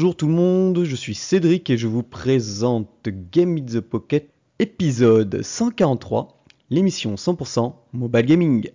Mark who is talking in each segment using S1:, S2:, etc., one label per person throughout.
S1: Bonjour tout le monde, je suis Cédric et je vous présente Game in the Pocket épisode 143, l'émission 100% mobile gaming.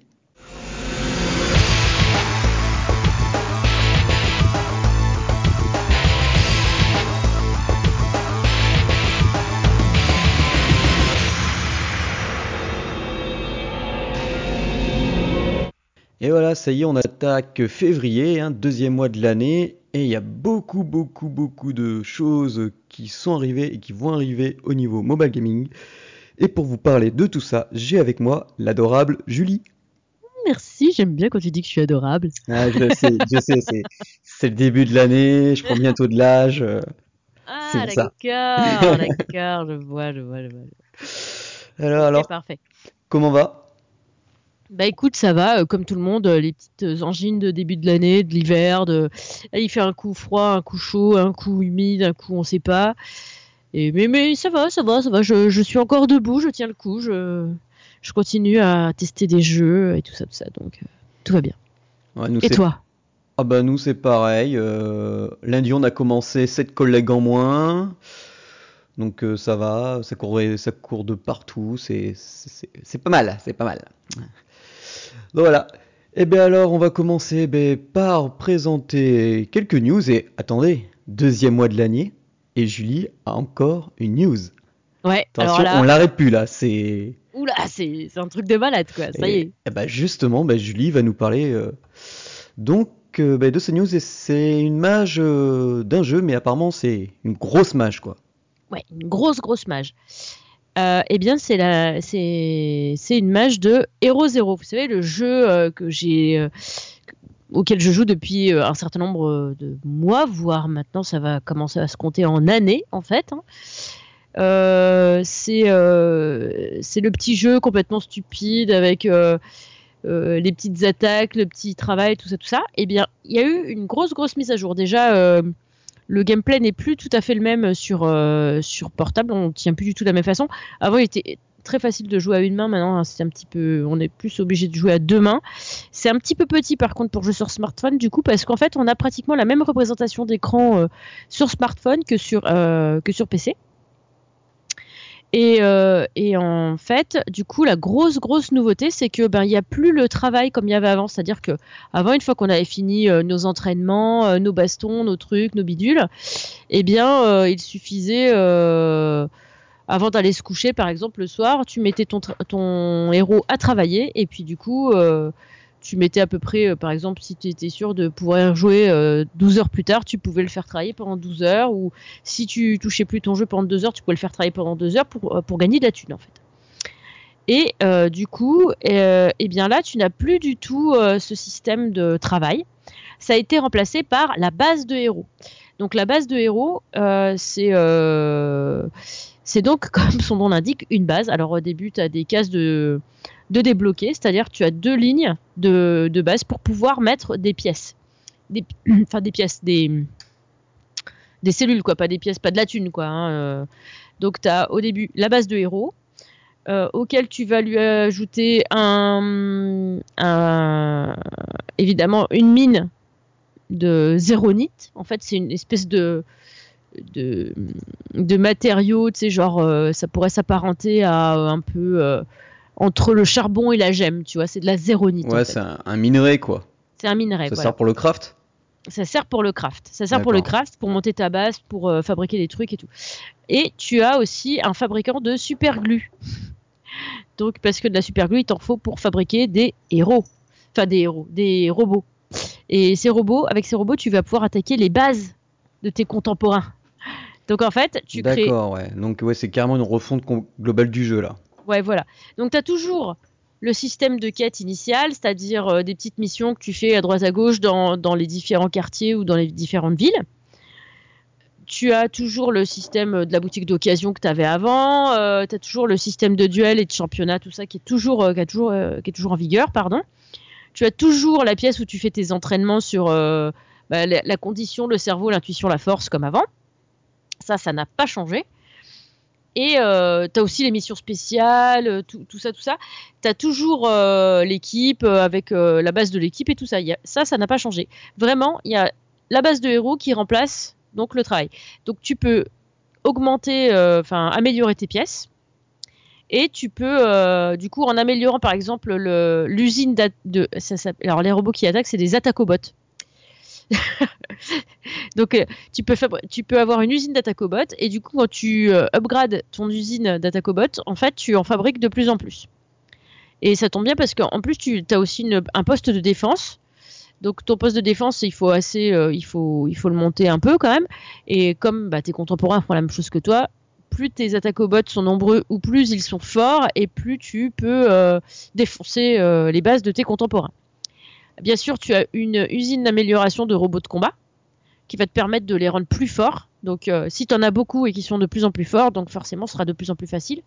S1: Et voilà, ça y est, on attaque février, hein, deuxième mois de l'année, et il y a beaucoup, beaucoup, beaucoup de choses qui sont arrivées et qui vont arriver au niveau mobile gaming. Et pour vous parler de tout ça, j'ai avec moi l'adorable Julie.
S2: Merci, j'aime bien quand tu dis que je suis adorable.
S1: Ah, je sais, je sais, c'est, le début de l'année, je prends bientôt de l'âge. euh,
S2: Ah, d'accord, d'accord, je vois, je vois, je vois.
S1: Alors, alors,
S2: parfait.
S1: comment va?
S2: Bah écoute, ça va, euh, comme tout le monde, euh, les petites euh, angines de début de l'année, de l'hiver, de... là, il fait un coup froid, un coup chaud, un coup humide, un coup on sait pas. Et, mais, mais ça va, ça va, ça va, je, je suis encore debout, je tiens le coup, je, je continue à tester des jeux et tout ça, tout ça, donc euh, tout va bien.
S1: Ouais, nous,
S2: Et toi?
S1: Ah bah nous c'est pareil. lundi on a commencé 7 collègues en moins. Donc ça va, ça court, ça court de partout, c'est pas mal, c'est pas mal. Donc voilà. Et bien alors on va commencer ben, par présenter quelques news et attendez, deuxième mois de l'année et Julie a encore une news.
S2: Ouais,
S1: Attention,
S2: alors là,
S1: on l'arrête plus là, c'est
S2: oula, c'est un truc de malade, quoi, ça y est.
S1: eh ben, justement, ben, Julie va nous parler euh, donc euh, ben, de ces news. Et c'est une mage euh, d'un jeu, mais apparemment c'est une grosse mage quoi.
S2: Ouais, une grosse, grosse mage. Euh, eh bien, c'est la, c'est, une mage de Hero Zero. Vous savez, le jeu euh, euh, auquel je joue depuis un certain nombre de mois, voire maintenant ça va commencer à se compter en années, en fait. hein. C'est, le petit jeu complètement stupide avec les petites attaques, le petit travail, tout ça, tout ça. Eh bien, il y a eu une grosse, grosse mise à jour. Déjà. Le gameplay n'est plus tout à fait le même sur, euh, sur portable, on tient plus du tout de la même façon. Avant, il était très facile de jouer à une main, maintenant, hein, c'est un petit peu, on est plus obligé de jouer à deux mains. C'est un petit peu petit par contre pour jouer sur smartphone, du coup, parce qu'en fait, on a pratiquement la même représentation d'écran euh, sur smartphone que sur, euh, que sur PC. Et, euh, et en fait, du coup, la grosse grosse nouveauté, c'est que ben il y a plus le travail comme il y avait avant, c'est-à-dire que avant, une fois qu'on avait fini euh, nos entraînements, euh, nos bastons, nos trucs, nos bidules, eh bien, il suffisait, avant d'aller se coucher, par exemple, le soir, tu mettais ton, héros à travailler, et puis du coup, tu mettais à peu près, euh, par exemple, si tu étais sûr de pouvoir jouer euh, 12 heures plus tard, tu pouvais le faire travailler pendant 12 heures, ou si tu touchais plus ton jeu pendant 2 heures, tu pouvais le faire travailler pendant 2 heures pour, euh, pour gagner de la thune, en fait. Et euh, du coup, euh, eh bien là, tu n'as plus du tout euh, ce système de travail. Ça a été remplacé par la base de héros. Donc la base de héros, euh, c'est euh, c'est donc, comme son nom l'indique, une base. Alors au début, tu as des cases de, de débloquer, c'est-à-dire tu as deux lignes de, base pour pouvoir mettre des pièces. Des, enfin des pièces, des, des cellules, quoi, pas des pièces, pas de la thune, quoi. hein, euh. Donc tu as au début la base de héros, euh, auquel tu vas lui ajouter un, évidemment une mine de zéronite. En fait, c'est une espèce de de, de matériaux, tu sais, genre euh, ça pourrait s'apparenter à un peu entre le charbon et la gemme, tu vois, c'est de la zéronite.
S1: Ouais, c'est un, un minerai quoi.
S2: C'est un minerai.
S1: Ça
S2: voilà.
S1: sert pour le craft?
S2: Ça sert pour le craft. Ça sert pour le craft, pour monter ta base, pour euh, fabriquer des trucs et tout. Et tu as aussi un fabricant de super glue. Donc, parce que de la super glue, il t'en faut pour fabriquer des héros. Enfin, des héros, des robots. Et ces robots, avec ces robots, tu vas pouvoir attaquer les bases de tes contemporains. Donc, en fait, tu crées
S1: D'accord, ouais. Donc ouais, c'est carrément une refonte globale du jeu là.
S2: Voilà. Donc, tu as toujours le système de quête initiale, c'est-à-dire euh, des petites missions que tu fais à droite à gauche dans, les différents quartiers ou dans les différentes villes. Tu as toujours le système de la boutique d'occasion que tu avais avant. tu as toujours le système de duel et de championnat, tout ça qui est toujours, euh, qui euh, est toujours en vigueur. pardon. Tu as toujours la pièce où tu fais tes entraînements sur euh, bah, la condition, le cerveau, l'intuition, la force, comme avant. Ça, ça n'a pas changé. Et euh, tu as aussi les missions spéciales, euh, tout, ça, tout ça. Tu as toujours euh, l'équipe euh, avec la base de l'équipe et tout ça. Ça, ça n'a pas changé. Vraiment, il y a la base de héros qui remplace donc le travail. Donc tu peux augmenter, enfin améliorer tes pièces. Et tu peux, du coup, en améliorant par exemple l'usine de, alors les robots qui attaquent, c'est des attacobots. Donc euh, tu peux avoir une usine d'attacobot et du coup quand tu euh, upgrades ton usine d'attacobot, en fait tu en fabriques de plus en plus. Et ça tombe bien parce qu'en plus tu as aussi un poste de défense. Donc ton poste de défense, il faut assez, euh, il faut, le monter un peu quand même. Et comme bah, tes contemporains font la même chose que toi, plus tes attacobots sont nombreux ou plus ils sont forts et plus tu peux défoncer les bases de tes contemporains. Bien sûr, tu as une usine d'amélioration de robots de combat qui va te permettre de les rendre plus forts. Donc, euh, si tu en as beaucoup et qui sont de plus en plus forts, donc forcément, ce sera de plus en plus facile.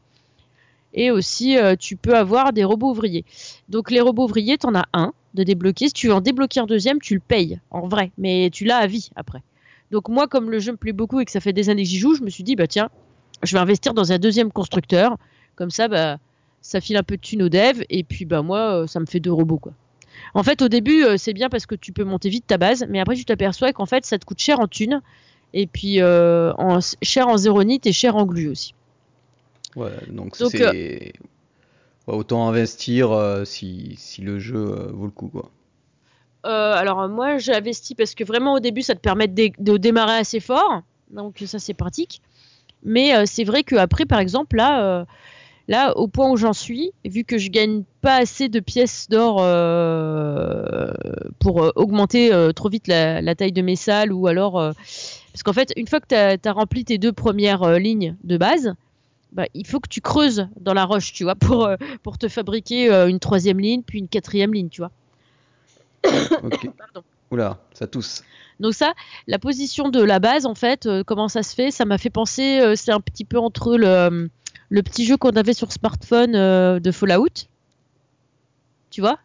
S2: Et aussi, euh, tu peux avoir des robots ouvriers. Donc, les robots ouvriers, tu en as un de débloquer. Si tu veux en débloquer un deuxième, tu le payes en vrai, mais tu l'as à vie après. Donc, moi, comme le jeu me plaît beaucoup et que ça fait des années que j'y joue, je me suis dit, bah tiens, je vais investir dans un deuxième constructeur. Comme ça, bah, ça file un peu de thunes au dev. Et puis, bah, moi, euh, ça me fait deux robots, quoi. En fait, au début, euh, c'est bien parce que tu peux monter vite ta base, mais après, tu t'aperçois qu'en fait, ça te coûte cher en thunes, et puis euh, en, cher en zéronite et cher en glu aussi.
S1: Ouais, donc c'est. Euh, autant investir si, si, le jeu vaut le coup, quoi.
S2: alors, moi, j'ai investi parce que vraiment, au début, ça te permet de, de démarrer assez fort, donc ça, c'est pratique. Mais c'est vrai qu'après, par exemple, là Là, au point où j'en suis, vu que je gagne pas assez de pièces d'or euh, pour euh, augmenter euh, trop vite la, taille de mes salles, ou alors parce qu'en fait, une fois que tu as, rempli tes deux premières lignes de base, bah, il faut que tu creuses dans la roche, tu vois, pour, pour te fabriquer une troisième ligne, puis une quatrième ligne, tu vois.
S1: ok. Oula, ça tousse.
S2: Donc ça, la position de la base, en fait, comment ça se fait? Ça m'a fait penser, c'est un petit peu entre le, le petit jeu qu'on avait sur smartphone euh, de Fallout. Tu vois?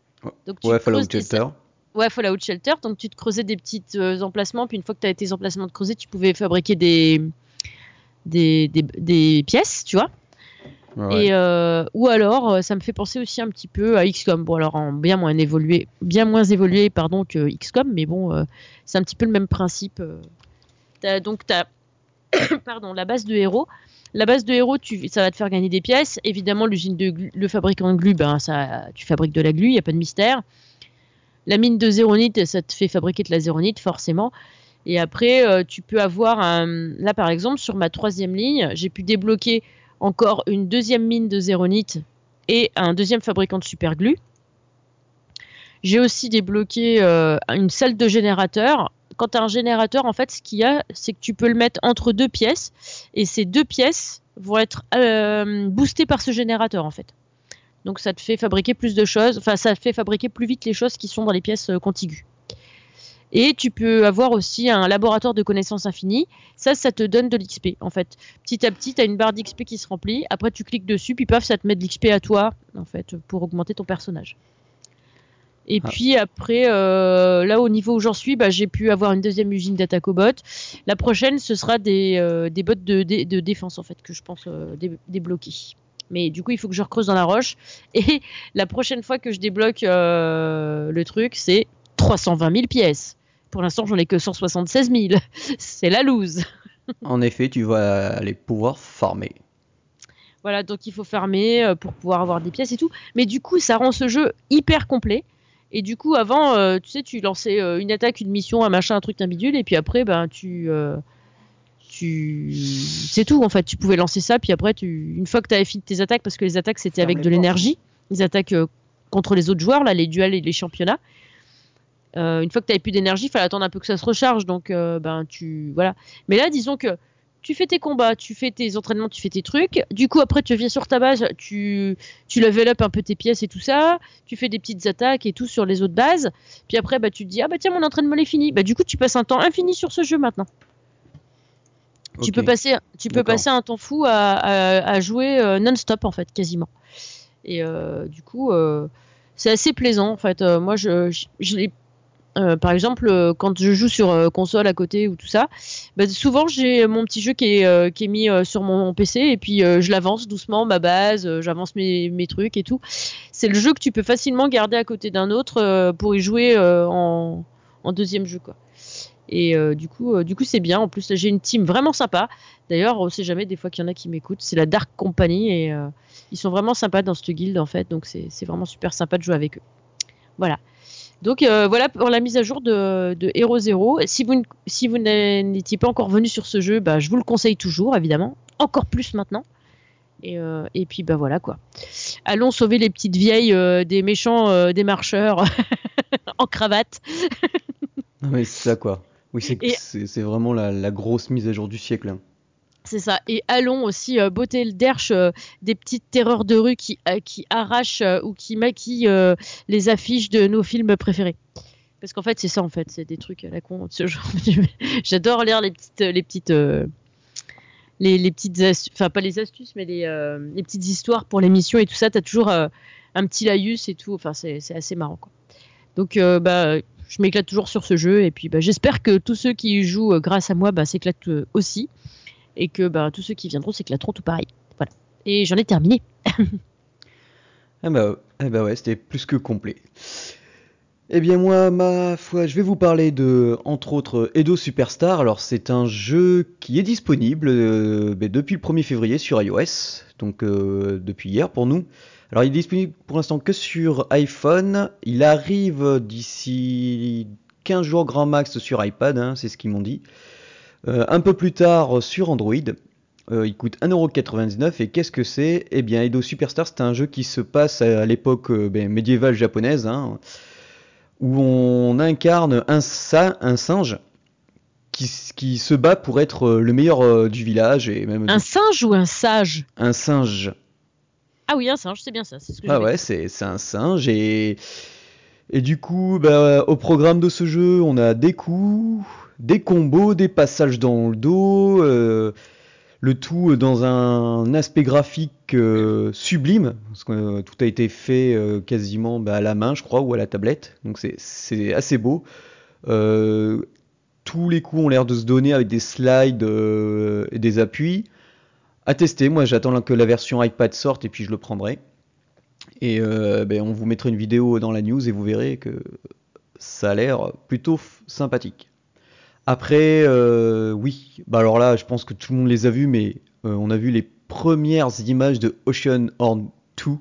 S1: Donc, Ouais, Fallout Shelter.
S2: Ouais, Fallout Shelter. Donc tu te creusais des petits euh, emplacements, puis une fois que tu avais tes emplacements de creuser, tu pouvais fabriquer des, des, des, pièces, tu vois? Et euh, ou alors, ça me fait penser aussi un petit peu à XCOM. Bon, alors en bien moins évolué, bien moins évolué, pardon, que XCOM, mais bon, c'est un petit peu le même principe. As, donc, tu as pardon, la base de héros la base de héros, ça va te faire gagner des pièces. Évidemment, l'usine de le fabricant de glu, ben, ça, tu fabriques de la glu, il n'y a pas de mystère. La mine de zéronite, ça te fait fabriquer de la zéronite, forcément. Et après, euh, tu peux avoir un... Là, par exemple, sur ma troisième ligne, j'ai pu débloquer encore une deuxième mine de zéronite et un deuxième fabricant de super glue. J'ai aussi débloqué euh, une salle de générateur quand tu as un générateur, en fait, ce qu'il y a, c'est que tu peux le mettre entre deux pièces et ces deux pièces vont être euh, boostées par ce générateur, en fait. Donc ça te fait fabriquer plus de choses, enfin ça te fait fabriquer plus vite les choses qui sont dans les pièces euh, contiguës. Et tu peux avoir aussi un laboratoire de connaissances infinies. Ça, ça te donne de l'XP. En fait, petit à petit, tu as une barre d'XP qui se remplit. Après, tu cliques dessus, puis paf, ça te met de l'XP à toi, en fait, pour augmenter ton personnage. Et ah. puis après, euh, là au niveau où j'en suis, bah, j'ai pu avoir une deuxième usine d'Atacobot. La prochaine, ce sera des, euh, des bots de, de, défense en fait que je pense euh, débloquer. Mais du coup, il faut que je recreuse dans la roche. Et la prochaine fois que je débloque le truc, c'est 320 000 pièces. Pour l'instant, j'en ai que 176 000. c'est la loose.
S1: en effet, tu vas aller pouvoir farmer.
S2: Voilà, donc il faut farmer pour pouvoir avoir des pièces et tout. Mais du coup, ça rend ce jeu hyper complet et du coup, avant, euh, tu sais, tu lançais euh, une attaque, une mission, un machin, un truc, un bidule, et puis après, ben, tu. Euh, tu... C'est tout, en fait. Tu pouvais lancer ça, puis après, tu... une fois que tu avais fini tes attaques, parce que les attaques, c'était avec de l'énergie, les attaques contre les autres joueurs, là, les duels et les championnats. une fois que tu n'avais plus d'énergie, il fallait attendre un peu que ça se recharge, donc, ben, tu. Voilà. Mais là, disons que tu fais tes combats, tu fais tes entraînements, tu fais tes trucs. Du coup, après, tu viens sur ta base, tu, tu level up un peu tes pièces et tout ça. Tu fais des petites attaques et tout sur les autres bases. Puis après, bah, tu te dis, ah bah tiens, mon entraînement est fini. Bah, du coup, tu passes un temps infini sur ce jeu maintenant. Tu peux passer, tu peux passer un temps fou à, jouer euh, non-stop en fait, quasiment. Et euh, du coup, euh, c'est assez plaisant en fait. moi, je, je, je l'ai euh, par exemple, euh, quand je joue sur euh, console à côté ou tout ça, bah, souvent j'ai mon petit jeu qui est, mis sur mon, PC et puis je l'avance doucement, ma base, j'avance mes, trucs et tout. C'est le jeu que tu peux facilement garder à côté d'un autre pour y jouer en, deuxième jeu. Quoi. Et du coup, du coup, c'est bien. En plus, j'ai une team vraiment sympa. D'ailleurs, on sait jamais des fois qu'il y en a qui m'écoutent. C'est la Dark Company et ils sont vraiment sympas dans cette guilde en fait. Donc c'est vraiment super sympa de jouer avec eux. Voilà. Donc euh, voilà pour la mise à jour de, de Hero Zero. Si vous, si vous n'étiez pas encore venu sur ce jeu, bah, je vous le conseille toujours, évidemment. Encore plus maintenant. Et, euh, et puis bah voilà quoi. Allons sauver les petites vieilles euh, des méchants des marcheurs en cravate.
S1: Non, mais c'est ça quoi. Oui, c'est vraiment la, la grosse mise à jour du siècle. hein.
S2: C'est ça. Et allons aussi euh, le derche euh, des petites terreurs de rue qui, euh, qui arrachent euh, ou qui maquillent les affiches de nos films préférés. Parce qu'en fait, c'est ça, en fait. C'est des trucs à la con de ce genre. J'adore lire les petites. Les petites les, les petites enfin pas les astuces, mais les, les petites histoires pour l'émission et tout ça. T'as toujours un petit laïus et tout. Enfin, c'est assez marrant. Quoi. Donc, bah, je m'éclate toujours sur ce jeu. Et puis, bah, j'espère que tous ceux qui y jouent grâce à moi bah, s'éclatent aussi et que bah, tous ceux qui viendront s'éclateront tout pareil. Voilà. Et j'en ai terminé.
S1: Ah bah, ah bah ouais, c'était plus que complet. Eh bien moi, ma foi, je vais vous parler de, entre autres, Edo Superstar. Alors c'est un jeu qui est disponible euh, ben, depuis le 1er février sur iOS, donc euh, depuis hier pour nous. Alors il est disponible pour l'instant que sur iPhone. Il arrive d'ici 15 jours grand max sur iPad, hein, c'est ce qu'ils m'ont dit. Euh, un peu plus tard sur Android. Euh, il coûte 1,99€ et qu'est-ce que c'est? Eh bien Edo Superstar c'est un jeu qui se passe à l'époque euh, ben, médiévale japonaise hein, où on incarne un, sa- un singe qui, qui se bat pour être euh, le meilleur euh, du village et même
S2: Un singe ou un sage?
S1: Un singe.
S2: Ah oui, un singe, c'est bien ça. Ce que
S1: Ah ouais, c'est c'est un singe et et du coup, bah, au programme de ce jeu, on a des coups, des combos, des passages dans le dos, euh, le tout dans un aspect graphique euh, sublime, parce que euh, tout a été fait quasiment bah, à la main, je crois, ou à la tablette, donc c'est assez beau. Tous les coups ont l'air de se donner avec des slides et des appuis. À tester, moi j'attends que la version iPad sorte et puis je le prendrai. Et ben, on vous mettra une vidéo dans la news et vous verrez que ça a l'air plutôt sympathique. Après, euh, oui, bah alors là, je pense que tout le monde les a vus, mais euh, on a vu les premières images de Ocean Horn 2,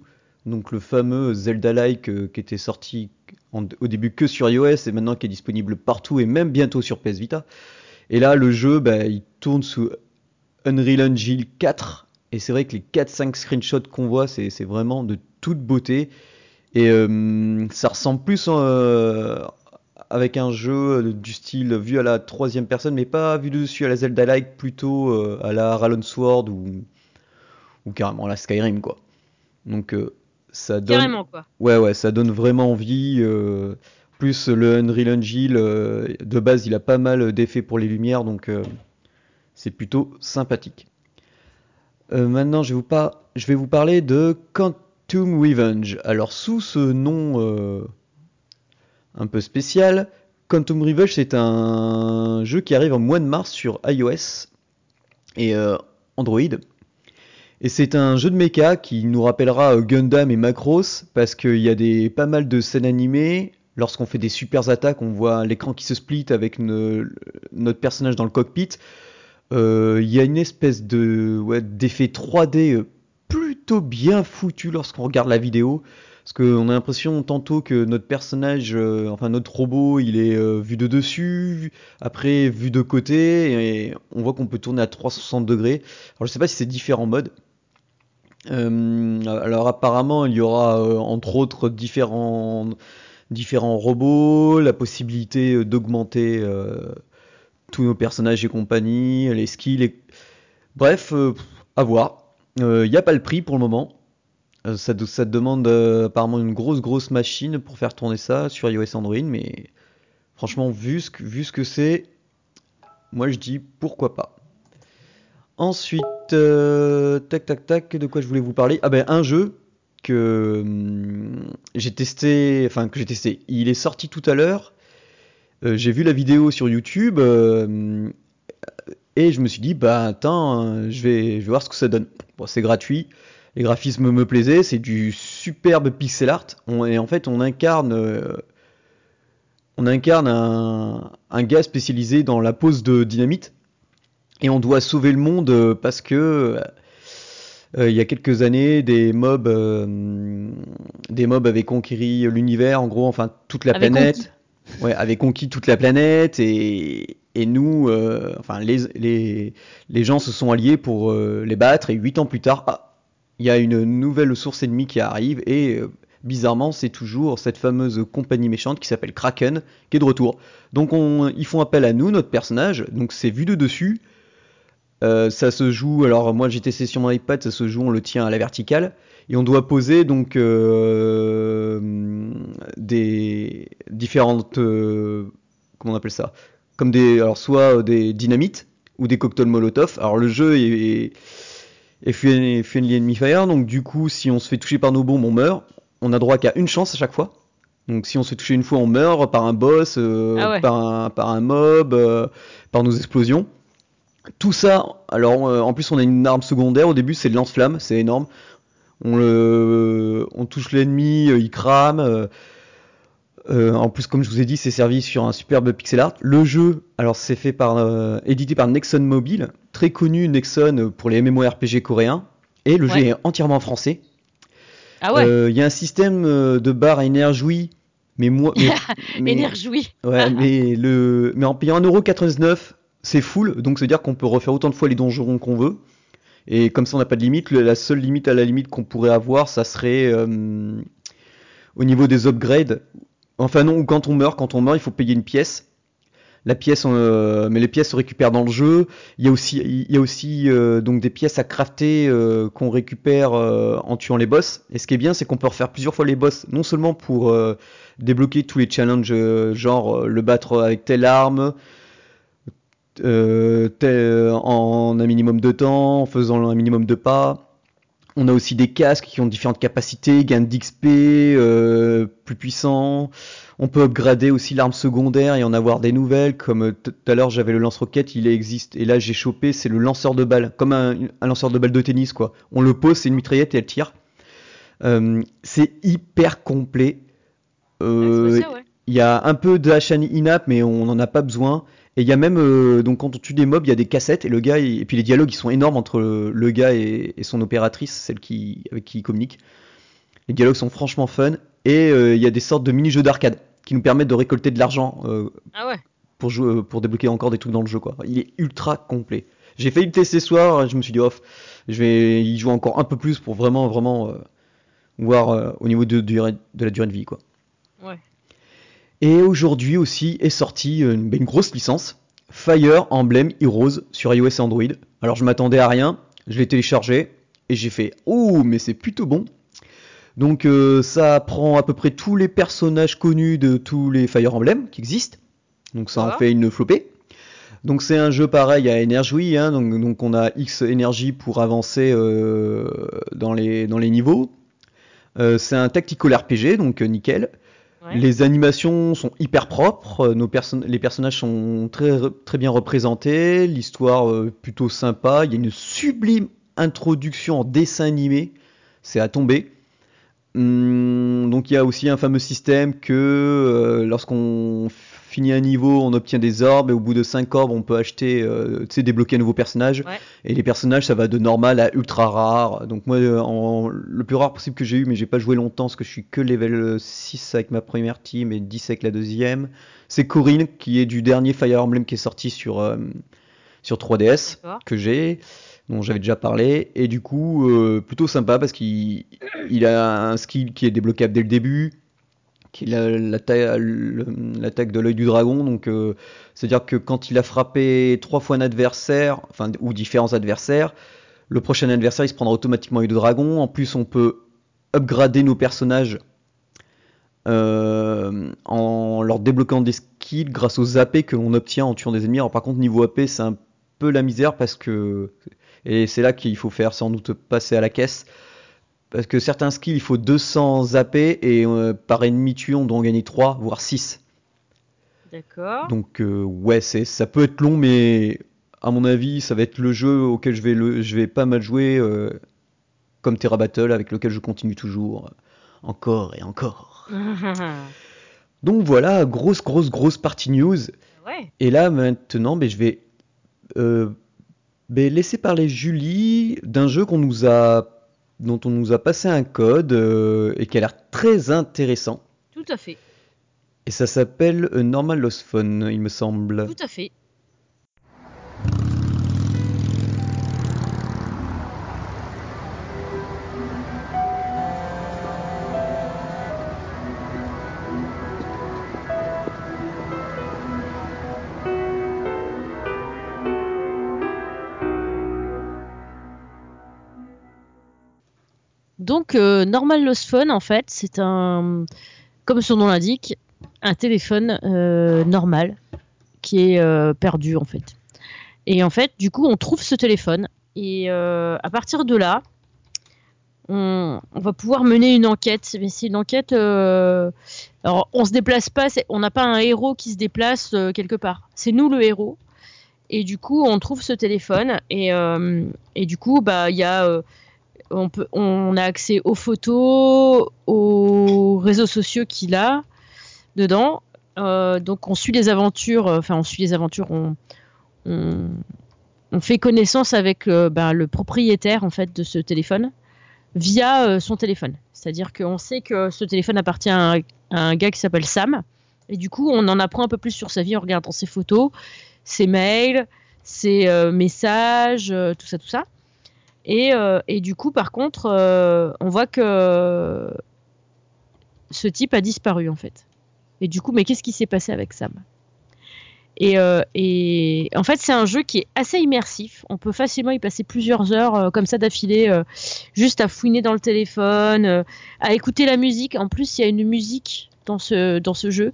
S1: donc le fameux Zelda-like euh, qui était sorti en- au début que sur iOS et maintenant qui est disponible partout et même bientôt sur PS Vita. Et là, le jeu, bah, il tourne sous Unreal Engine 4 et c'est vrai que les 4-5 screenshots qu'on voit, c'est vraiment de toute beauté. Et ça ressemble plus euh, avec un jeu du style vu à la troisième personne, mais pas vu de dessus à la Zelda-like, plutôt euh, à la Ralon Sword ou, ou carrément à la Skyrim, quoi. Donc euh, ça donne,
S2: Carrément, quoi.
S1: ouais, ouais, ça donne vraiment envie. euh, plus le Unreal Engine, euh, de base, il a pas mal d'effets pour les lumières, donc euh, c'est plutôt sympathique. Euh, maintenant, je vais, vous par- je vais vous parler de Quantum Revenge. Alors, sous ce nom euh, un peu spécial, Quantum Revenge, c'est un jeu qui arrive en mois de mars sur iOS et euh, Android. Et c'est un jeu de mecha qui nous rappellera euh, Gundam et Macross parce qu'il y a des, pas mal de scènes animées. Lorsqu'on fait des super attaques, on voit l'écran qui se split avec ne- notre personnage dans le cockpit. Euh, Il y a une espèce de d'effet 3D euh, plutôt bien foutu lorsqu'on regarde la vidéo. Parce qu'on a l'impression tantôt que notre personnage, euh, enfin notre robot, il est euh, vu de dessus, après vu de côté, et on voit qu'on peut tourner à 360 degrés. Alors je sais pas si c'est différents modes. Euh, alors apparemment il y aura entre autres différents, robots, la possibilité d'augmenter tous nos personnages et compagnie, les skills, bref, à voir. Il n'y a pas le prix pour le moment. Euh, ça, de- ça demande euh, apparemment une grosse grosse machine pour faire tourner ça sur iOS Android, mais franchement vu ce que, vu ce que c'est, moi je dis pourquoi pas. Ensuite, euh, tac tac tac, de quoi je voulais vous parler? Ah ben un jeu que hum, j'ai testé, enfin que j'ai testé. Il est sorti tout à l'heure. J'ai vu la vidéo sur YouTube et je me suis dit bah attends, euh, je vais, je vais voir ce que ça donne. Bon, c'est gratuit. Les graphismes me plaisaient, c'est du superbe pixel art. On, et en fait, on incarne euh, on incarne un, un gars spécialisé dans la pose de dynamite et on doit sauver le monde euh, parce que euh, il y a quelques années, des mobs, euh, des mobs avaient conquis l'univers, en gros, enfin toute la planète. Ouais, avaient conquis toute la planète et, et nous, enfin les, les, les gens se sont alliés pour les battre et huit ans plus tard, ah, il y a une nouvelle source ennemie qui arrive et euh, bizarrement c'est toujours cette fameuse compagnie méchante qui s'appelle Kraken qui est de retour. Donc on, ils font appel à nous, notre personnage, donc c'est vu de dessus. Euh, ça se joue, alors moi testé sur mon iPad, ça se joue, on le tient à la verticale et on doit poser donc euh, des différentes, comment on appelle ça, comme des, alors soit des dynamites ou des cocktails Molotov. Alors le jeu est friendly friendly enemy fire, donc du coup si on se fait toucher par nos bombes on meurt. On a droit qu'à une chance à chaque fois. Donc si on se fait toucher une fois on meurt par un boss, euh,
S2: Ah ouais.
S1: par, un, par un mob, euh, par nos explosions. Tout ça, alors euh, en plus on a une arme secondaire au début, c'est le lance-flamme, c'est énorme. On, le, on touche l'ennemi, il crame. Euh, euh, en plus, comme je vous ai dit, c'est servi sur un superbe pixel art. Le jeu, alors c'est fait par, euh, édité par Nexon Mobile, très connu Nexon pour les MMORPG coréens, et le jeu est entièrement en français.
S2: Ah ouais,
S1: Euh, Il y a un système euh, de barre à énergie, mais moi, mais,
S2: énergie.
S1: Ouais, mais le, mais en payant 1,99€, c'est full, donc c'est à dire qu'on peut refaire autant de fois les donjons qu'on veut. Et comme ça, on n'a pas de limite. La seule limite à la limite qu'on pourrait avoir, ça serait euh, au niveau des upgrades. Enfin non, quand on meurt, quand on meurt, il faut payer une pièce. La pièce, euh, mais les pièces se récupèrent dans le jeu. Il y a aussi, il y a aussi euh, donc des pièces à crafter euh, qu'on récupère en tuant les boss. Et ce qui est bien, c'est qu'on peut refaire plusieurs fois les boss, non seulement pour débloquer tous les challenges, genre le battre avec telle arme, en un minimum de temps, en faisant un minimum de pas. On a aussi des casques qui ont différentes capacités, gain d'XP, euh, plus puissants. On peut upgrader aussi l'arme secondaire et en avoir des nouvelles, comme euh, tout à l'heure j'avais le lance-roquette, il existe, et là j'ai chopé, c'est le lanceur de balles, comme un, un lanceur de balles de tennis quoi. On le pose, c'est une mitraillette et elle tire. Euh, c'est hyper complet. Euh,
S2: Ouais, ouais.
S1: il y a un peu de HN in-app, mais on n'en a pas besoin. Et il y a même, euh, donc quand on tue des mobs, il y a des cassettes, et le gars, et puis les dialogues, ils sont énormes entre le, le gars et, et son opératrice, celle qui, avec qui il communique. Les dialogues sont franchement fun, et euh, il y a des sortes de mini-jeux d'arcade qui nous permettent de récolter de l'argent euh,
S2: Ah ouais.
S1: pour, jouer, pour débloquer encore des trucs dans le jeu, quoi. Il est ultra complet. J'ai failli le tester ce soir, je me suis dit, off, je vais y jouer encore un peu plus pour vraiment, vraiment voir au niveau de, de la durée de vie, quoi. Et aujourd'hui aussi est sortie une, ben, une grosse licence, Fire Emblem Heroes sur iOS et Android. Alors je m'attendais à rien, je l'ai téléchargé et j'ai fait oh mais c'est plutôt bon. Donc euh, ça prend à peu près tous les personnages connus de tous les Fire Emblem qui existent. Donc ça en fait une flopée. Donc c'est un jeu pareil à énergie, hein, donc, donc on a X énergie pour avancer euh, dans, les, dans les niveaux. Euh, c'est un tactical RPG, donc euh, nickel. Les animations sont hyper propres, euh, nos les personnages sont très, très bien représentés, l'histoire euh, plutôt sympa, il y a une sublime introduction en dessin animé, c'est à tomber. Hum, donc il y a aussi un fameux système que euh, lorsqu'on finit un niveau, on obtient des orbes et au bout de 5 orbes, on peut acheter, euh, tu sais, débloquer un nouveau personnage.
S2: Ouais.
S1: Et les personnages, ça va de normal à ultra rare. Donc moi, euh, en- le plus rare possible que j'ai eu, mais j'ai pas joué longtemps parce que je suis que level 6 avec ma première team et 10 avec la deuxième. C'est Corinne qui est du dernier Fire Emblem qui est sorti sur, euh, sur 3DS
S2: D'accord.
S1: que j'ai, dont j'avais déjà parlé. Et du coup, euh, plutôt sympa parce qu'il il a un skill qui est débloquable dès le début, qui l'attaque de l'œil du dragon. Donc, euh, c'est-à-dire que quand il a frappé trois fois un adversaire, enfin, ou différents adversaires, le prochain adversaire il se prendra automatiquement l'œil de dragon. En plus, on peut upgrader nos personnages euh, en leur débloquant des skills grâce aux AP que l'on obtient en tuant des ennemis. Alors par contre niveau AP c'est un peu la misère parce que et c'est là qu'il faut faire sans doute passer à la caisse parce que certains skills il faut 200 AP et euh, par ennemi tué on doit en gagner 3 voire 6.
S2: D'accord.
S1: Donc euh, ouais c'est ça peut être long mais à mon avis ça va être le jeu auquel je vais le je vais pas mal jouer euh, comme Terra Battle avec lequel je continue toujours encore et encore. Donc voilà, grosse, grosse, grosse partie news.
S2: Ouais.
S1: Et là, maintenant, ben, je vais euh, ben, laisser parler Julie d'un jeu qu'on nous a, dont on nous a passé un code euh, et qui a l'air très intéressant.
S2: Tout à fait.
S1: Et ça s'appelle euh, Normal Lost Phone, il me semble.
S2: Tout à fait. Normal Lost Phone, en fait, c'est un, comme son nom l'indique, un téléphone euh, normal qui est euh, perdu, en fait. Et en fait, du coup, on trouve ce téléphone. Et euh, à partir de là, on, va pouvoir mener une enquête. Mais c'est une enquête. Alors, on se déplace pas. On n'a pas un héros qui se déplace quelque part. C'est nous le héros. Et du coup, on trouve ce téléphone. Et, et du coup, bah, il y a. on, peut, on a accès aux photos, aux réseaux sociaux qu'il a dedans. Euh, donc on suit les aventures, euh, enfin on suit les aventures, on, on, fait connaissance avec euh, bah, le propriétaire en fait de ce téléphone via son téléphone. C'est-à-dire qu'on sait que ce téléphone appartient à un, gars qui s'appelle Sam. Et du coup, on en apprend un peu plus sur sa vie en regardant ses photos, ses mails, ses messages, tout ça, tout ça. Et, euh, et du coup, par contre, euh, on voit que ce type a disparu en fait. Et du coup, mais qu'est-ce qui s'est passé avec Sam? Et, euh, et en fait, c'est un jeu qui est assez immersif. On peut facilement y passer plusieurs heures comme ça d'affilée, juste à fouiner dans le téléphone, à écouter la musique. En plus, il y a une musique dans ce, dans ce jeu.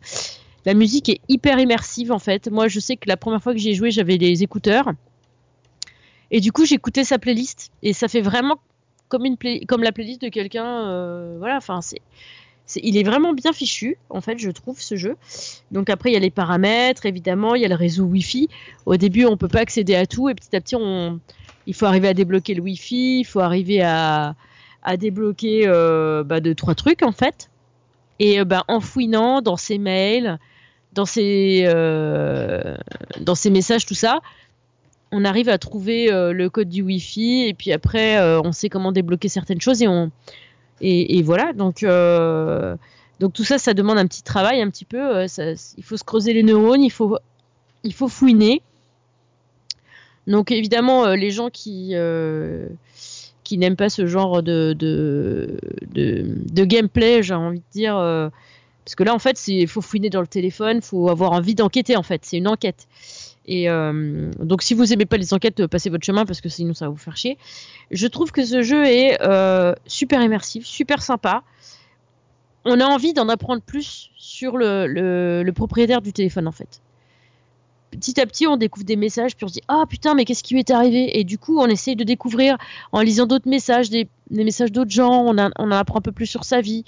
S2: La musique est hyper immersive en fait. Moi, je sais que la première fois que j'y ai joué, j'avais les écouteurs. Et du coup, j'écoutais sa playlist. Et ça fait vraiment comme, la playlist de quelqu'un. euh, voilà, enfin, c'est. Il est vraiment bien fichu, en fait, je trouve, ce jeu. Donc après, il y a les paramètres, évidemment, il y a le réseau Wi-Fi. Au début, on peut pas accéder à tout, et petit à petit, il faut arriver à débloquer le Wi-Fi, il faut arriver à, débloquer euh, bah, deux, trois trucs, en fait. Et euh, bah, en fouinant dans ses mails, dans ses, euh, dans ses messages, tout ça, on arrive à trouver euh, le code du Wi-Fi, et puis après, euh, on sait comment débloquer certaines choses, et on, et, voilà, donc, euh, donc tout ça, ça demande un petit travail, un petit peu. ça- il faut se creuser les neurones, il faut, il faut fouiner. Donc évidemment, les gens qui, qui n'aiment pas ce genre de, gameplay, j'ai envie de dire, parce que là, en fait, il faut fouiner dans le téléphone, faut avoir envie d'enquêter, en fait, c'est une enquête. Et euh, donc, si vous aimez pas les enquêtes, euh, passez votre chemin parce que sinon ça va vous faire chier. Je trouve que ce jeu est euh, super immersif, super sympa. On a envie d'en apprendre plus sur le, propriétaire du téléphone en fait. Petit à petit, on découvre des messages, puis on se dit ah putain mais qu'est-ce qui lui est arrivé? Et du coup, on essaye de découvrir en lisant d'autres messages, des, messages d'autres gens. On, on en apprend un peu plus sur sa vie.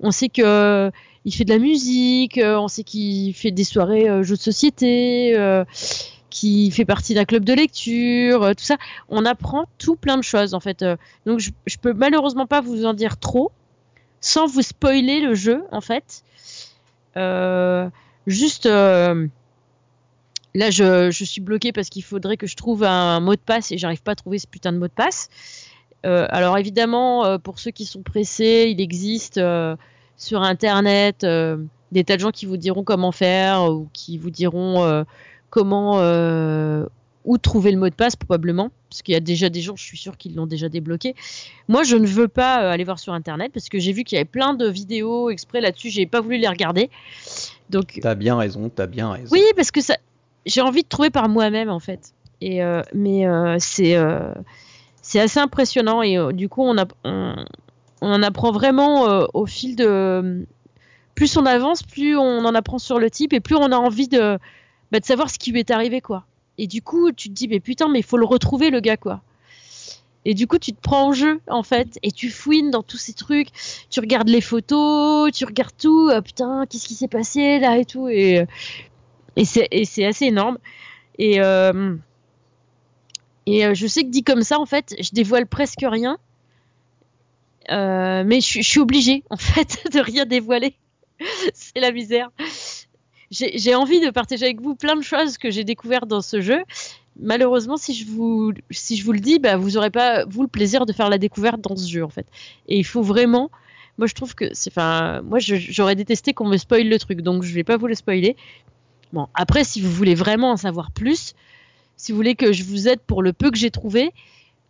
S2: On sait que euh, il fait de la musique, euh, on sait qu'il fait des soirées euh, jeux de société, qu'il fait partie d'un club de lecture, tout ça. On apprend tout plein de choses en fait. Donc je, je peux malheureusement pas vous en dire trop, sans vous spoiler le jeu en fait. Juste là, je, je suis bloquée parce qu'il faudrait que je trouve un mot de passe et j'arrive pas à trouver ce putain de mot de passe. Euh, alors évidemment, euh, pour ceux qui sont pressés, il existe euh, sur internet des tas de gens qui vous diront comment faire ou qui vous diront comment où trouver le mot de passe probablement parce qu'il y a déjà des gens, je suis sûre qu'ils l'ont déjà débloqué. Moi, je ne veux pas aller voir sur internet parce que j'ai vu qu'il y avait plein de vidéos exprès là-dessus, j'ai pas voulu les regarder. Donc
S1: T'as bien raison, t'as bien raison.
S2: oui, parce que ça, j'ai envie de trouver par moi-même en fait. Et euh, mais euh, c'est euh, c'est assez impressionnant et du coup on, a, on, en apprend vraiment au fil de plus on avance, plus on en apprend sur le type et plus on a envie de bah, de savoir ce qui lui est arrivé quoi. Et du coup tu te dis mais putain mais il faut le retrouver le gars quoi. Et du coup, tu te prends en jeu, en fait, et tu fouines dans tous ces trucs. Tu regardes les photos, tu regardes tout. Ah, putain, qu'est-ce qui s'est passé là et tout. Et, et c'est assez énorme. Et, euh, euh, je sais que dit comme ça, en fait, je dévoile presque rien. Euh, mais je, suis- obligée, en fait, de rien dévoiler. c'est la misère. J'ai envie de partager avec vous plein de choses que j'ai découvertes dans ce jeu. Malheureusement, si je vous, vous le dis, bah, vous n'aurez pas, vous, le plaisir de faire la découverte dans ce jeu, en fait. Et il faut vraiment, moi, je trouve que enfin, moi, j'aurais détesté qu'on me spoile le truc, donc je vais pas vous le spoiler. Bon, après, si vous voulez vraiment en savoir plus, si vous voulez que je vous aide pour le peu que j'ai trouvé,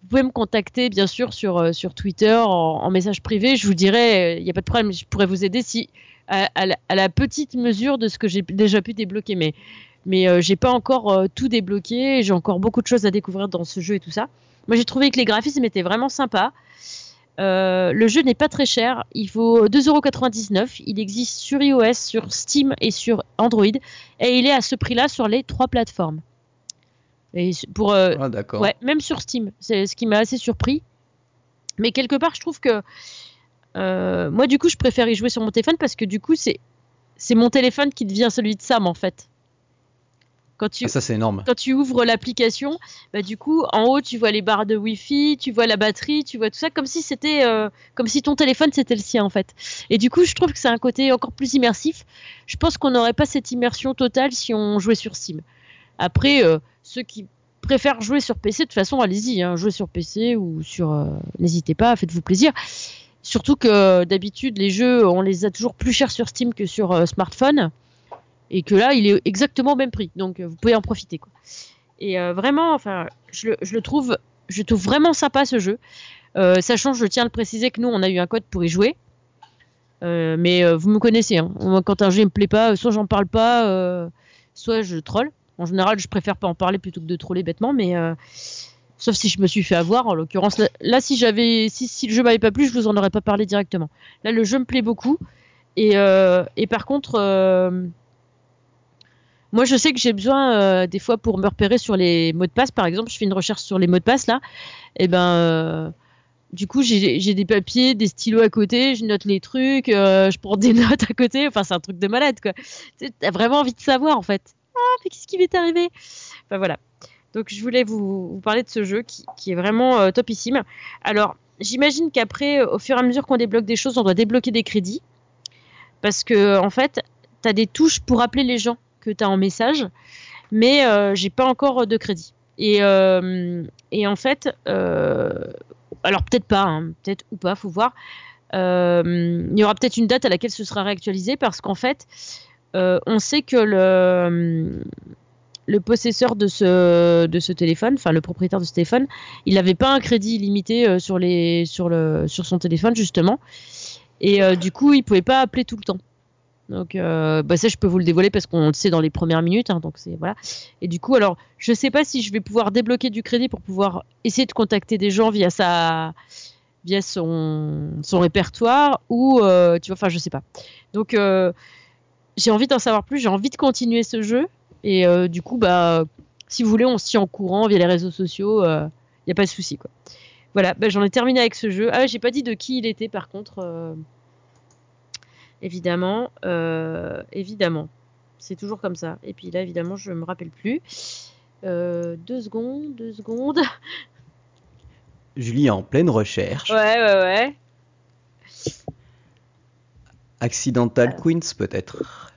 S2: vous pouvez me contacter bien sûr sur, euh, sur Twitter en, message privé. Je vous dirai, il euh, n'y a pas de problème, je pourrais vous aider si à, la, petite mesure de ce que j'ai déjà pu débloquer. Mais, mais euh, j'ai pas encore tout débloqué. J'ai encore beaucoup de choses à découvrir dans ce jeu et tout ça. Moi, j'ai trouvé que les graphismes étaient vraiment sympas. Le jeu n'est pas très cher, il vaut 2,99€. Il existe sur iOS, sur Steam et sur Android. Et il est à ce prix-là sur les trois plateformes. Et pour, euh,
S1: ah,
S2: ouais, même sur Steam, c'est ce qui m'a assez surpris. Mais quelque part, je trouve que euh, moi, du coup, je préfère y jouer sur mon téléphone parce que du coup, c'est c'est mon téléphone qui devient celui de Sam en fait.
S1: Quand tu, ah, ça c'est énorme.
S2: Quand tu ouvres l'application, bah, du coup, en haut, tu vois les barres de Wi-Fi, tu vois la batterie, tu vois tout ça, comme si c'était, euh, comme si ton téléphone c'était le sien en fait. Et du coup, je trouve que c'est un côté encore plus immersif. Je pense qu'on n'aurait pas cette immersion totale si on jouait sur Steam. Après, ceux qui préfèrent jouer sur PC, de toute façon, allez-y, hein, jouez sur PC ou sur. Euh, n'hésitez pas, faites-vous plaisir. Surtout que d'habitude, les jeux, on les a toujours plus chers sur Steam que sur euh, smartphone. Et que là, il est exactement au même prix. Donc, euh, vous pouvez en profiter. Et vraiment, enfin, je le, trouve, je trouve vraiment sympa ce jeu. sachant, je tiens à le préciser que nous, on a eu un code pour y jouer. mais vous me connaissez. Hein. Quand un jeu me plaît pas, soit j'en parle pas, soit je troll. En général, je préfère pas en parler plutôt que de troller bêtement, mais euh, sauf si je me suis fait avoir. En l'occurrence, là, si j'avais, si, le jeu m'avait pas plu, je vous en aurais pas parlé directement. Là, le jeu me plaît beaucoup, et, euh, par contre, euh, moi, je sais que j'ai besoin des fois pour me repérer sur les mots de passe. Par exemple, je fais une recherche sur les mots de passe là, et ben du coup, j'ai des papiers, des stylos à côté, je note les trucs, je prends des notes à côté. Enfin, c'est un truc de malade, quoi. T'as vraiment envie de savoir, en fait ah, mais qu'est-ce qui m'est arrivé? Enfin voilà. Donc je voulais vous, parler de ce jeu qui, est vraiment euh, topissime. Alors j'imagine qu'après, au fur et à mesure qu'on débloque des choses, on doit débloquer des crédits. Parce que en fait, tu as des touches pour appeler les gens que tu as en message, mais euh, j'ai pas encore de crédit. Et, euh, et en fait, alors peut-être pas, hein, peut-être ou pas, faut voir. il y aura peut-être une date à laquelle ce sera réactualisé parce qu'en fait, euh, on sait que le, le possesseur de ce, de ce téléphone, enfin le propriétaire de ce téléphone, il n'avait pas un crédit illimité euh, sur, les, sur, le, sur son téléphone justement. Et euh, du coup, il pouvait pas appeler tout le temps. Donc bah ça, je peux vous le dévoiler parce qu'on le sait dans les premières minutes. Hein, donc c'est voilà. Et du coup, alors, je sais pas si je vais pouvoir débloquer du crédit pour pouvoir essayer de contacter des gens via sa via son, son répertoire ou tu vois, enfin je sais pas. Donc j'ai envie d'en savoir plus, j'ai envie de continuer ce jeu. Et euh, du coup, bah, si vous voulez, on se tient en courant via les réseaux sociaux. Il euh, n'y a pas de souci, quoi. Voilà, bah, j'en ai terminé avec ce jeu. Ah, j'ai pas dit de qui il était, par contre. Euh, évidemment, évidemment. C'est toujours comme ça. Et puis là, évidemment, je me rappelle plus. deux secondes, deux secondes.
S1: Julie est en pleine recherche.
S2: Ouais, ouais, ouais.
S1: Accidental Queens, peut-être.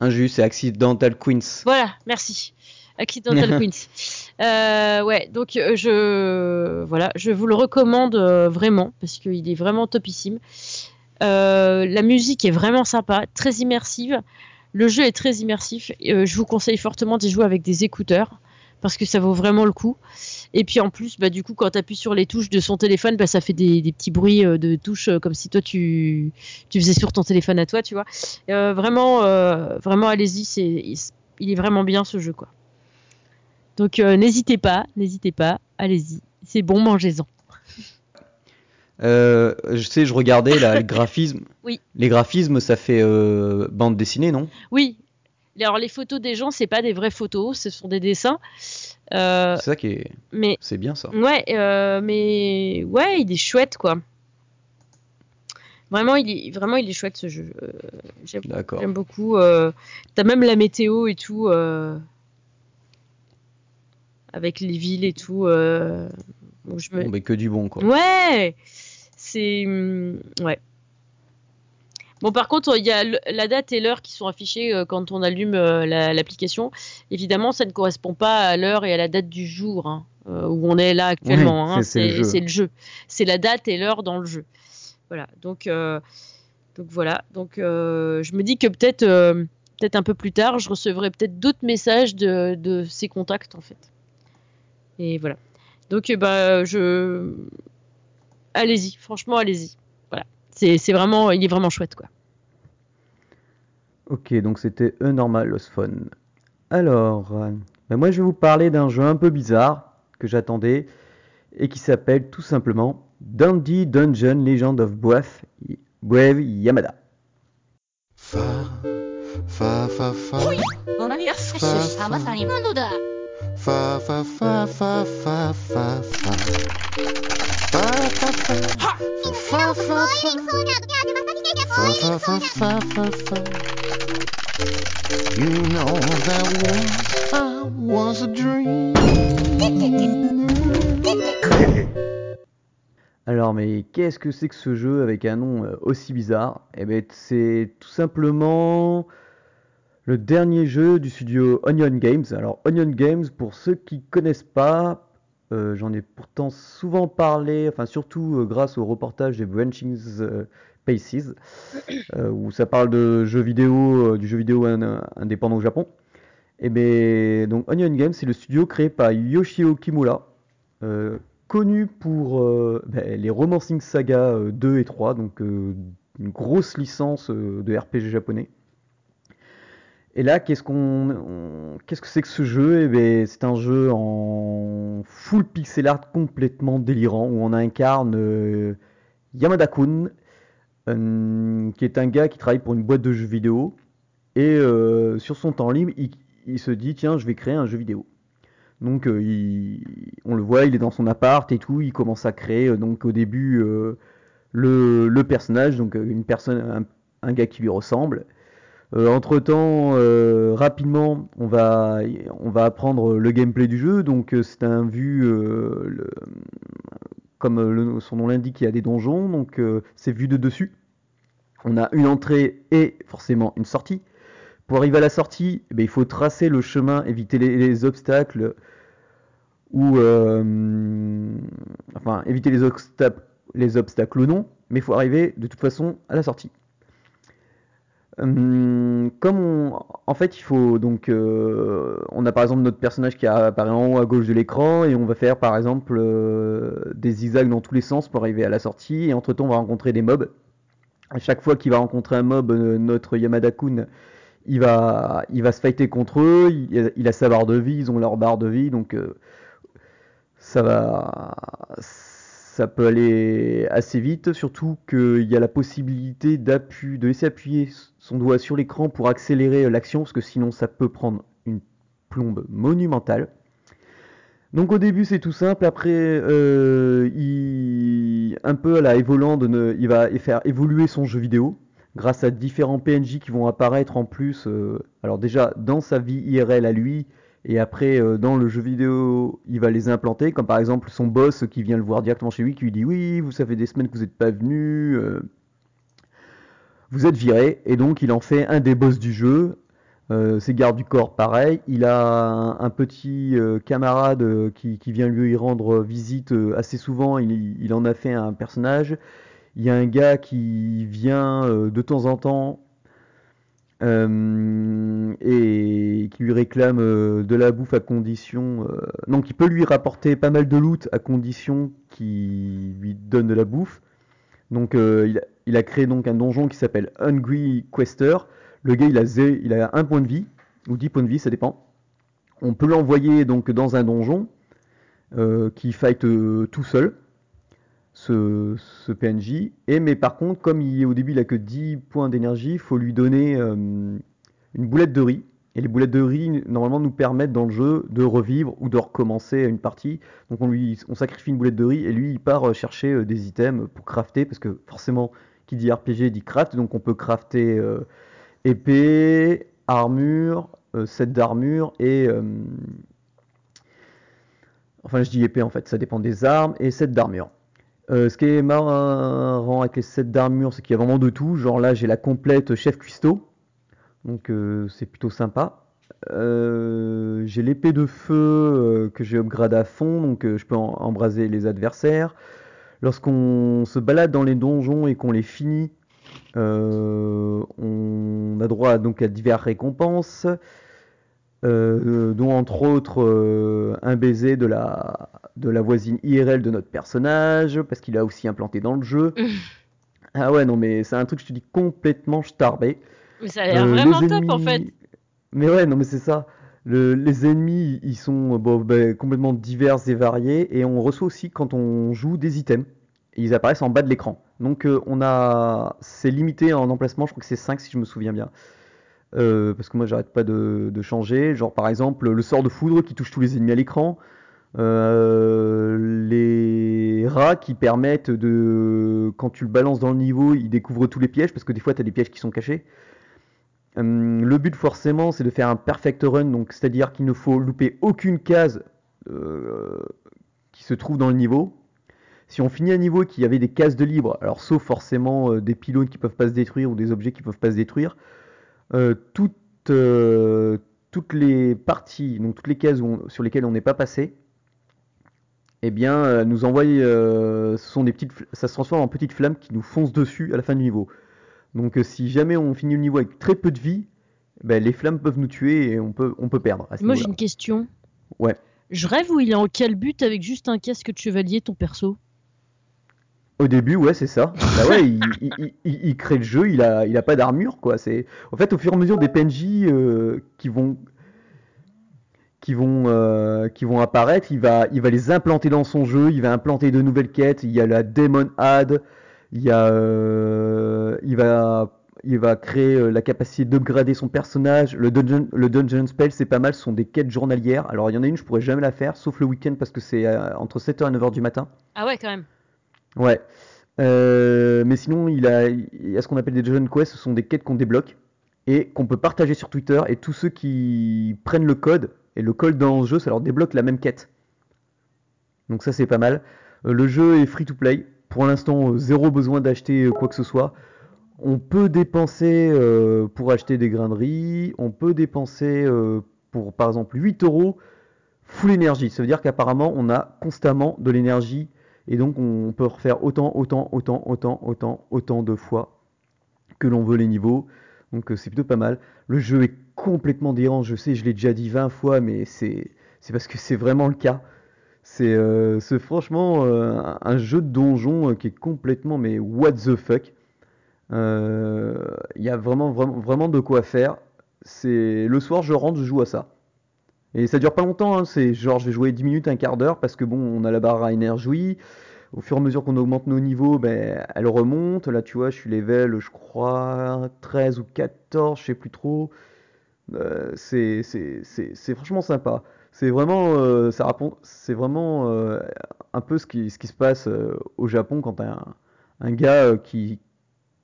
S1: Injuste, c'est Accidental Queens.
S2: Voilà, merci. Accidental Queens. Euh, ouais, donc euh, je voilà, je vous le recommande euh, vraiment parce qu'il est vraiment topissime. la musique est vraiment sympa, très immersive. Le jeu est très immersif. je vous conseille fortement d'y jouer avec des écouteurs parce que ça vaut vraiment le coup. Et puis en plus, bah, du coup, quand tu appuies sur les touches de son téléphone, bah, ça fait des, petits bruits de touches comme si toi tu, tu faisais sur ton téléphone à toi, tu vois. Euh, vraiment, vraiment, allez-y, c'est, il est vraiment bien ce jeu, quoi. Donc n'hésitez pas, n'hésitez pas, allez-y, c'est bon, mangez-en.
S1: je sais, je regardais là, le graphisme.
S2: Oui.
S1: Les graphismes, ça fait bande dessinée, non?
S2: Oui, alors les photos des gens, c'est pas des vraies photos, ce sont des dessins.
S1: Euh, c'est ça qui est. Mais c'est bien ça.
S2: Ouais, euh, mais ouais, il est chouette quoi. Vraiment, il est vraiment, il est chouette ce jeu. Euh, j'aime beaucoup. T'as même la météo et tout, avec les villes et tout.
S1: je me... Bon, mais que du bon quoi.
S2: Ouais, c'est hum, ouais. Bon, par contre, il y a la date et l'heure qui sont affichées euh, quand on allume euh, l'application. Évidemment, ça ne correspond pas à l'heure et à la date du jour hein, euh, où on est là actuellement. Hein. c'est le jeu. C'est la date et l'heure dans le jeu. Voilà. Donc, donc voilà. Donc, je me dis que peut-être, peut-être un peu plus tard, je recevrai peut-être d'autres messages de, de, ces contacts en fait. Et voilà. Donc, bah, je, allez-y. Franchement, allez-y c'est vraiment, il est vraiment chouette quoi.
S1: Ok, donc c'était un normal Lost. Alors, euh, ben moi je vais vous parler d'un jeu un peu bizarre que j'attendais et qui s'appelle tout simplement Dandy Dungeon Legend of Brave, Brave Yamada. Fa, fa, fa, fa. Fa, fa, fa, fa, fa, fa, fa. Alors, mais qu'est-ce que c'est que ce jeu avec un nom euh, aussi bizarre? Eh ben, c'est tout simplement le dernier jeu du studio Onion Games. Alors, Onion Games, pour ceux qui connaissent pas, euh, j'en ai pourtant souvent parlé, enfin surtout euh, grâce au reportage des Branching euh, Paces, où ça parle de jeux vidéo, du jeu vidéo indépendant au Japon. Et ben donc Onion Games, c'est le studio créé par Yoshio Kimura, connu pour ben, les Romancing Saga 2 et 3, donc une grosse licence de RPG japonais. Et là, qu'est-ce que c'est que ce jeu? Eh ben, c'est un jeu en full pixel art complètement délirant où on incarne euh, Yamada-kun, euh, qui est un gars qui travaille pour une boîte de jeux vidéo et euh, sur son temps libre, il, se dit tiens, je vais créer un jeu vidéo. Donc, on le voit, il est dans son appart et tout, il commence à créer. donc, au début, le, personnage, donc une personne, un gars qui lui ressemble. Euh, entre temps, euh, rapidement, on va, apprendre le gameplay du jeu. Donc, euh, c'est un vu, comme son nom l'indique, il y a des donjons. Donc, c'est vu de dessus. On a une entrée et forcément une sortie. Pour arriver à la sortie, eh il faut tracer le chemin, éviter les, obstacles ou enfin éviter les obstacles, les obstacles ou non, mais il faut arriver de toute façon à la sortie. Hum, comme on, en fait, il faut donc, euh, on a par exemple notre personnage qui apparaît en haut à gauche de l'écran et on va faire par exemple euh, des zigzags dans tous les sens pour arriver à la sortie. Et entre temps, on va rencontrer des mobs. À chaque fois qu'il va rencontrer un mob, euh, notre Yamada-kun, il va, il va se fighter contre eux. Il, a sa barre de vie, ils ont leur barre de vie, donc ça va ça peut aller assez vite, surtout qu'il y a la possibilité de laisser appuyer son doigt sur l'écran pour accélérer l'action, parce que sinon ça peut prendre une plombe monumentale. Donc au début c'est tout simple, après euh, il, un peu à la il va faire évoluer son jeu vidéo grâce à différents PNJ qui vont apparaître en plus. Euh, alors déjà dans sa vie IRL à lui, et après, euh, dans le jeu vidéo, il va les implanter, comme par exemple son boss qui vient le voir directement chez lui, qui lui dit Oui, vous, fait des semaines que vous n'êtes pas venu, euh, vous êtes viré, et donc il en fait un des boss du jeu. Euh, ses gardes du corps, pareil. Il a un, petit camarade qui, vient lui rendre visite assez souvent. Il, en a fait un personnage. Il y a un gars qui vient de temps en temps euh, et qui lui réclame euh, de la bouffe à condition. Euh, non, qui peut lui rapporter pas mal de loot à condition qu'il lui donne de la bouffe. Donc il a, créé donc un donjon qui s'appelle Hungry Quester. Le gars il a, il a un point de vie, ou 10 points de vie, ça dépend. On peut l'envoyer donc dans un donjon qui fight tout seul ce, PNJ. Et mais par contre, comme il, au début il a que 10 points d'énergie, il faut lui donner euh, une boulette de riz. Et les boulettes de riz, normalement, nous permettent dans le jeu de revivre ou de recommencer une partie. Donc on lui on sacrifie une boulette de riz et lui, il part euh, chercher euh, des items pour crafter. Parce que forcément, qui dit RPG dit craft. Donc on peut crafter épée, armure, set d'armure et... enfin, je dis épée en fait, ça dépend des armes et set d'armure. Euh, ce qui est marrant avec les sets d'armure, c'est qu'il y a vraiment de tout. Genre là, j'ai la complète chef cuistot, donc euh, c'est plutôt sympa. Euh, j'ai l'épée de feu que j'ai upgrade à fond, donc je peux embraser les adversaires. Lorsqu'on se balade dans les donjons et qu'on les finit, on a droit donc à diverses récompenses, euh, dont entre autres euh, un baiser de la, de la voisine IRL de notre personnage, parce qu'il a aussi implanté dans le jeu. Ah ouais, non, mais c'est un truc, je te dis, complètement starbé.
S2: Mais ça a l'air
S1: Euh,
S2: vraiment top en fait.
S1: Mais ouais, non, mais c'est ça. Le- les ennemis, ils sont bon, ben, complètement divers et variés, et on reçoit aussi quand on joue des items. Ils apparaissent en bas de l'écran. Donc euh, on a, c'est limité en emplacement. Je crois que c'est 5 si je me souviens bien. Euh, parce que moi j'arrête pas de, changer. Genre par exemple le sort de foudre qui touche tous les ennemis à l'écran. Euh, les rats qui permettent de, quand tu le balances dans le niveau, ils découvrent tous les pièges parce que des fois tu as des pièges qui sont cachés. Hum, le but forcément c'est de faire un perfect run, donc c'est-à-dire qu'il ne faut louper aucune case euh, qui se trouve dans le niveau. Si on finit un niveau y avait des cases de libre, alors sauf forcément euh, des pylônes qui peuvent pas se détruire ou des objets qui peuvent pas se détruire, euh, toutes, euh, toutes les parties, donc toutes les cases où on- sur lesquelles on n'est pas passé, eh bien, euh, nous envoie, euh, ce sont des petites, fl- ça se transforme en petites flammes qui nous foncent dessus à la fin du niveau. Donc, euh, si jamais on finit le niveau avec très peu de vie, ben, les flammes peuvent nous tuer et on peut, on peut perdre
S2: Moi j'ai une question.
S1: Ouais.
S2: Je rêve où il est en quel but avec juste un casque de chevalier ton perso?
S1: Au début, ouais, c'est ça. Bah ouais, il, il- il- il- il crée le jeu, il a, il a pas d'armure, quoi. C'est, en fait, au fur et à mesure des PNJ euh, qui vont, qui vont, euh, qui vont apparaître, il va, il va les implanter dans son jeu, il va implanter de nouvelles quêtes. Il y a la Demon Ad, il y a, euh, il va, il va créer la capacité d'upgrader son personnage. Le dungeon, le dungeon spell, c'est pas mal, ce sont des quêtes journalières. Alors, il y en a une, je pourrais jamais la faire, sauf le week-end parce que c'est euh, entre 7h et 9h du matin.
S2: Ah ouais quand même.
S1: Ouais. Euh, mais sinon, il a, il y a ce qu'on appelle des Dungeon Quest, ce sont des quêtes qu'on débloque et qu'on peut partager sur Twitter. Et tous ceux qui prennent le code et le code dans le jeu, ça leur débloque la même quête. Donc ça, c'est pas mal. Euh, le jeu est free to play. Pour l'instant, euh, zéro besoin d'acheter quoi que ce soit. On peut dépenser pour acheter des graineries. On peut dépenser pour, par exemple, 8 euros full énergie. Ça veut dire qu'apparemment, on a constamment de l'énergie et donc on peut refaire autant, autant, autant, autant, autant, autant de fois que l'on veut les niveaux. Donc euh, c'est plutôt pas mal. Le jeu est complètement délirant, je sais, je l'ai déjà dit 20 fois, mais c'est parce que c'est vraiment le cas. C'est euh, franchement euh, un- jeu de donjon qui est complètement mais what the fuck. Il y a vraiment, vraiment, vraiment de quoi faire. Le soir, je rentre, je joue à ça. Et ça dure pas longtemps, hein, c'est genre je vais jouer 10 minutes, un quart d'heure parce que bon, on a la barre à énergie. Au fur et à mesure qu'on augmente nos niveaux, ben, elle remonte. Là, tu vois, je suis level, je crois, 13 ou 14, je sais plus trop. Euh, c'est franchement sympa. C'est vraiment, euh, ça vraiment euh, un peu ce qui, ce qui se passe euh, au Japon quand un, un gars euh, qui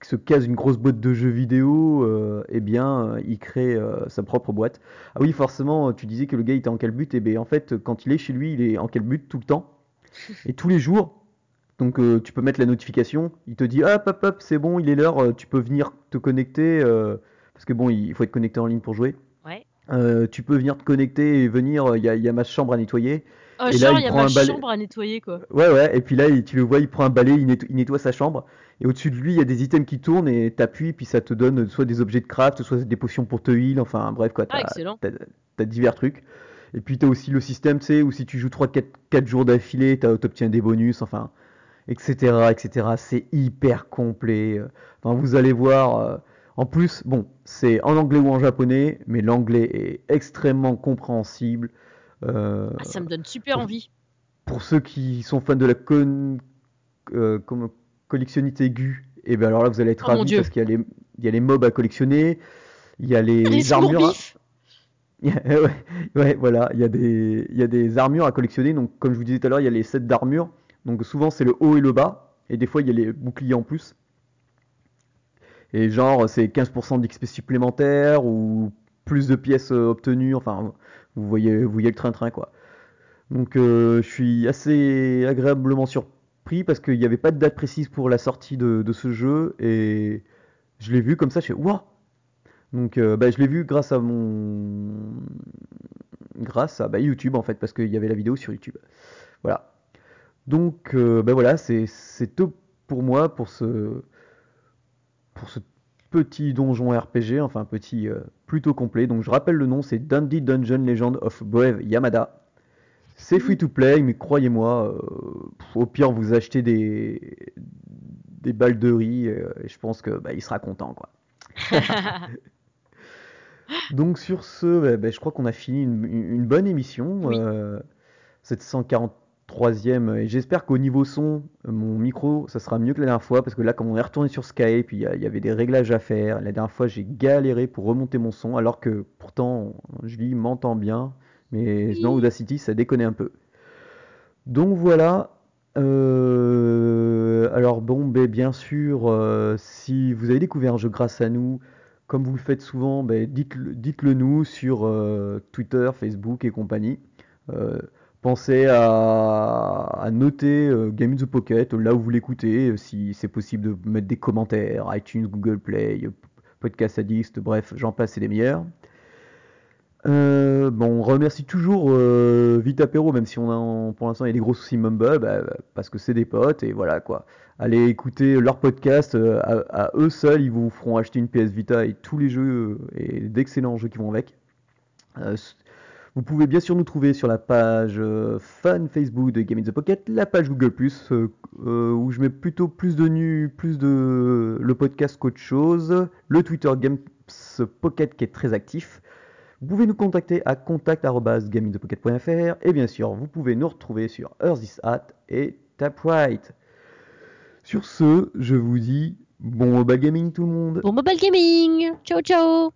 S1: se case une grosse boîte de jeux vidéo, euh, eh bien, euh, il crée euh, sa propre boîte. Ah oui, forcément, tu disais que le gars il était en quel but, et bien en fait, quand il est chez lui, il est en quel but tout le temps, et tous les jours. Donc euh, tu peux mettre la notification, il te dit hop hop hop, c'est bon, il est l'heure, euh, tu peux venir te connecter, euh, parce que bon, il faut être connecté en ligne pour jouer.
S2: Ouais.
S1: Euh, tu peux venir te connecter et venir, il y, a- il y a ma chambre à nettoyer.
S2: Oh,
S1: Et là, il
S2: il y a ma
S1: un balai-
S2: chambre à nettoyer quoi.
S1: Ouais, ouais, et puis là, il- tu le vois, il prend un balai, il nettoie, il nettoie sa chambre, et au-dessus de lui, il y a des items qui tournent, et t'appuies, puis ça te donne soit des objets de craft, soit des potions pour te heal, enfin bref, quoi,
S2: Ah
S1: t'as
S2: excellent.
S1: t'as- divers trucs. Et puis t'as aussi le système, tu sais, où si tu joues 3-4 jours d'affilée, t'obtiens des bonus, enfin, etc., etc. C'est hyper complet. Enfin, vous allez voir. euh, En plus, bon, c'est en anglais ou en japonais, mais l'anglais est extrêmement compréhensible. Euh,
S2: Ah, ça me donne super
S1: pour-
S2: envie.
S1: pour ceux qui sont fans de la con... euh, comme- collectionnite aiguë, et ben alors là vous allez être
S2: Oh
S1: ravis parce qu'il y a les il y a les mobs à collectionner, il y a les armures. à- ouais, ouais, voilà, il y a des il y a des armures à collectionner. Donc comme je vous disais tout à l'heure, il y a les sets d'armure. Donc souvent c'est le haut et le bas, et des fois il y a les boucliers en plus. Et genre c'est 15% d'XP supplémentaire ou plus de pièces euh, obtenues. Enfin, vous voyez vous voyez le train-train quoi. Donc euh, je suis assez agréablement surpris parce qu'il n'y avait pas de date précise pour la sortie de, ce jeu et je l'ai vu comme ça, je fais Waouh Donc euh, bah, je l'ai vu grâce à mon. grâce à bah, YouTube en fait, parce qu'il y avait la vidéo sur YouTube. Voilà. Donc euh, bah, voilà, c'est top pour moi pour ce. pour ce petit donjon RPG, enfin petit euh, plutôt complet. Donc je rappelle le nom, c'est Dundee Dungeon Legend of Brave Yamada. C'est free to play, mais croyez-moi, euh, au pire vous achetez des des balles de riz euh, et je pense que bah, il sera content quoi. Donc sur ce, bah, bah, je crois qu'on a fini une, une bonne émission,
S2: Oui.
S1: euh, cette 143e, et j'espère qu'au niveau son, mon micro, ça sera mieux que la dernière fois, parce que là, quand on est retourné sur Skype, il y, a- il y avait des réglages à faire. La dernière fois, j'ai galéré pour remonter mon son, alors que pourtant, Julie m'entend bien, mais dans Audacity, ça déconne un peu. Donc voilà. Euh, alors bon, ben, bien sûr, euh, si vous avez découvert un jeu grâce à nous, comme vous le faites souvent, ben, dites-le, dites-le nous sur euh, Twitter, Facebook et compagnie. Pensez à, à noter Game in the Pocket là où vous l'écoutez, si c'est possible de mettre des commentaires, iTunes, Google Play, Podcast Addict, bref, j'en passe et des meilleurs. Euh, bon, on remercie toujours euh, Vita Pero, même si on a en- pour l'instant il y a des gros soucis Mumble, bah, parce que c'est des potes et voilà quoi. Allez écouter leur podcast, euh, à, eux seuls, ils vous feront acheter une PS Vita et tous les jeux euh, et d'excellents jeux qui vont avec. Euh, vous pouvez bien sûr nous trouver sur la page euh, fan Facebook de Game in the Pocket, la page Google où je mets plutôt plus de nu, plus de le podcast qu'autre chose, le Twitter Games Pocket qui est très actif. Vous pouvez nous contacter à contact@gameinthepocket.fr et bien sûr, vous pouvez nous retrouver sur Earth is Hat et Taprite. Sur ce, je vous dis bon mobile gaming tout le monde.
S2: Bon mobile gaming. Ciao ciao.